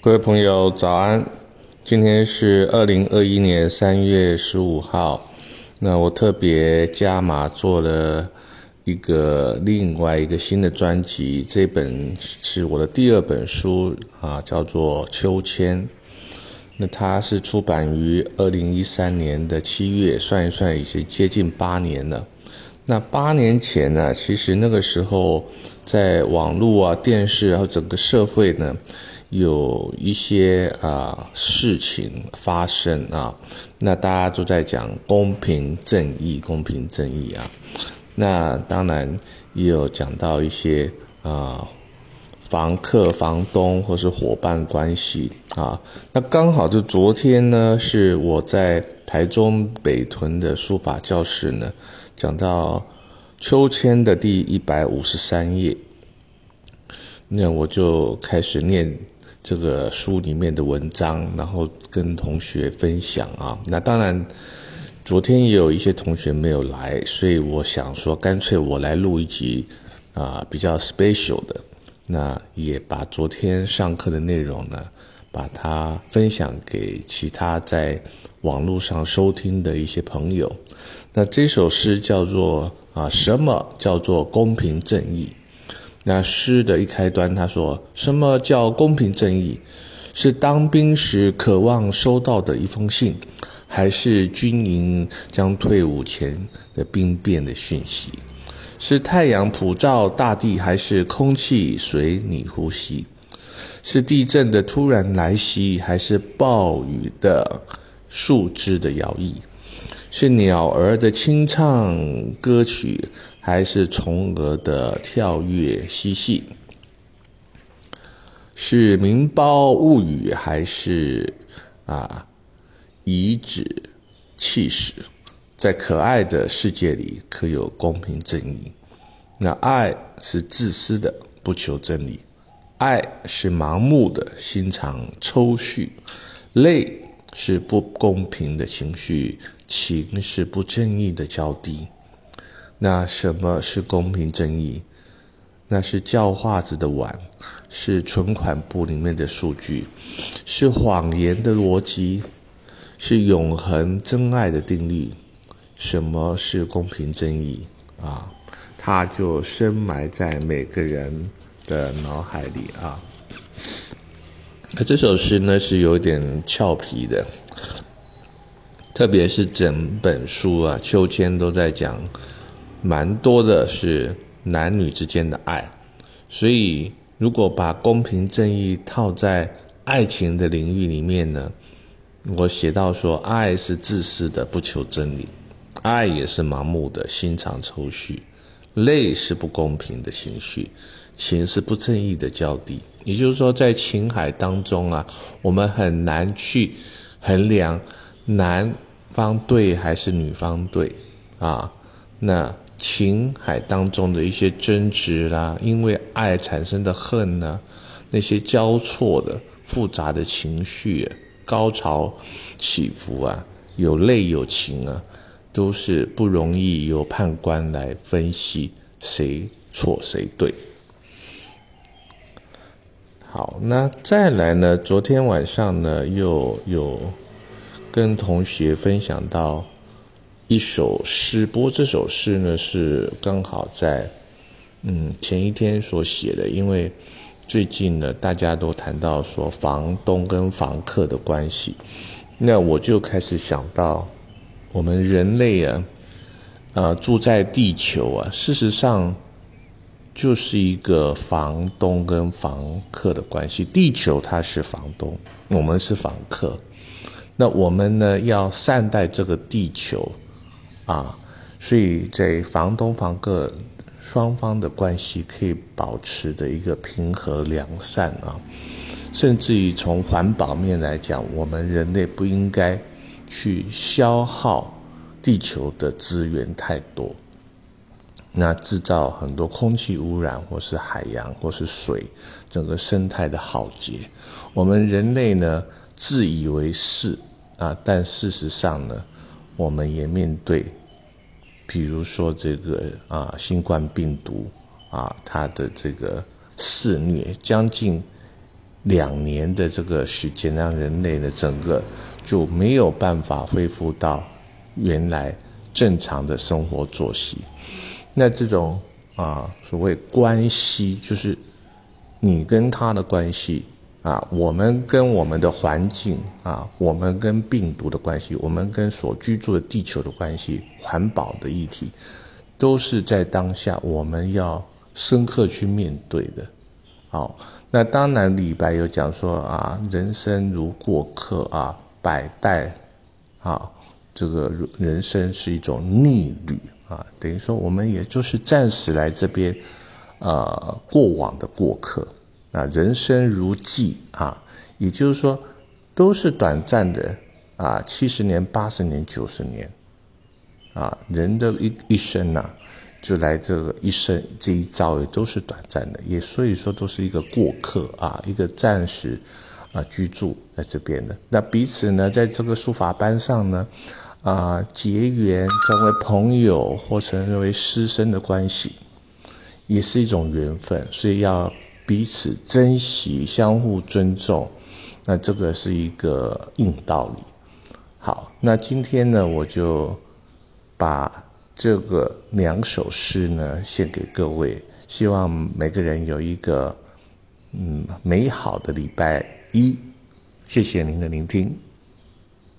各位朋友，早安！今天是二零二一年三月十五号。那我特别加码做了一个另外一个新的专辑，这本是我的第二本书啊，叫做《秋千》。那它是出版于二零一三年的七月，算一算已经接近八年了。那八年前呢，其实那个时候在网络啊、电视然后整个社会呢，有一些啊事情发生啊，那大家都在讲公平正义、公平正义啊。那当然也有讲到一些啊房客、房东或是伙伴关系啊。那刚好就昨天呢，是我在台中北屯的书法教室呢。讲到秋千的第一百五十三页，那我就开始念这个书里面的文章，然后跟同学分享啊。那当然，昨天也有一些同学没有来，所以我想说，干脆我来录一集啊，比较 special 的。那也把昨天上课的内容呢，把它分享给其他在网络上收听的一些朋友。那这首诗叫做啊，什么叫做公平正义？那诗的一开端，他说：什么叫公平正义？是当兵时渴望收到的一封信，还是军营将退伍前的兵变的讯息？是太阳普照大地，还是空气随你呼吸？是地震的突然来袭，还是暴雨的树枝的摇曳？是鸟儿的清唱歌曲，还是虫儿的跳跃嬉戏？是名包物语，还是啊遗址气史？在可爱的世界里，可有公平正义？那爱是自私的，不求真理；爱是盲目的，心肠抽蓄；泪是不公平的情绪。情是不正义的交低，那什么是公平正义？那是叫化子的碗，是存款簿里面的数据，是谎言的逻辑，是永恒真爱的定律。什么是公平正义啊？它就深埋在每个人的脑海里啊。那这首诗呢，是有点俏皮的。特别是整本书啊，秋千都在讲，蛮多的是男女之间的爱，所以如果把公平正义套在爱情的领域里面呢，我写到说，爱是自私的，不求真理；爱也是盲目的，心肠抽蓄；泪是不公平的情绪；情是不正义的交底。也就是说，在情海当中啊，我们很难去衡量男。方对还是女方对啊？那情海当中的一些争执啦，因为爱产生的恨呢，那些交错的复杂的情绪，高潮起伏啊，有泪有情啊，都是不容易由判官来分析谁错谁对。好，那再来呢？昨天晚上呢，又有。跟同学分享到一首诗，不过这首诗呢是刚好在嗯前一天所写的，因为最近呢大家都谈到说房东跟房客的关系，那我就开始想到我们人类啊，呃住在地球啊，事实上就是一个房东跟房客的关系，地球它是房东，我们是房客。那我们呢要善待这个地球，啊，所以在房东房客双方的关系可以保持的一个平和良善啊，甚至于从环保面来讲，我们人类不应该去消耗地球的资源太多，那制造很多空气污染，或是海洋，或是水，整个生态的浩劫，我们人类呢？自以为是啊，但事实上呢，我们也面对，比如说这个啊，新冠病毒啊，它的这个肆虐，将近两年的这个时间，让人类的整个就没有办法恢复到原来正常的生活作息。那这种啊，所谓关系，就是你跟他的关系啊，我们跟我们的环境啊，我们跟病毒的关系，我们跟所居住的地球的关系，环保的议题，都是在当下我们要深刻去面对的。好。那当然，李白有讲说啊，人生如过客啊，百代啊，这个人生是一种逆旅啊，等于说我们也就是暂时来这边，呃，过往的过客啊，人生如寄啊，也就是说都是短暂的啊，七十年、八十年、九十年啊，人的一一生呐。就来这个一生这一遭也都是短暂的，也所以说都是一个过客啊，一个暂时啊居住在这边的。那彼此呢，在这个书法班上呢，啊结缘成为朋友或成为师生的关系，也是一种缘分，所以要彼此珍惜，相互尊重。那这个是一个硬道理。好，那今天呢，我就把。这个两首诗呢，献给各位，希望每个人有一个嗯美好的礼拜一。谢谢您的聆听。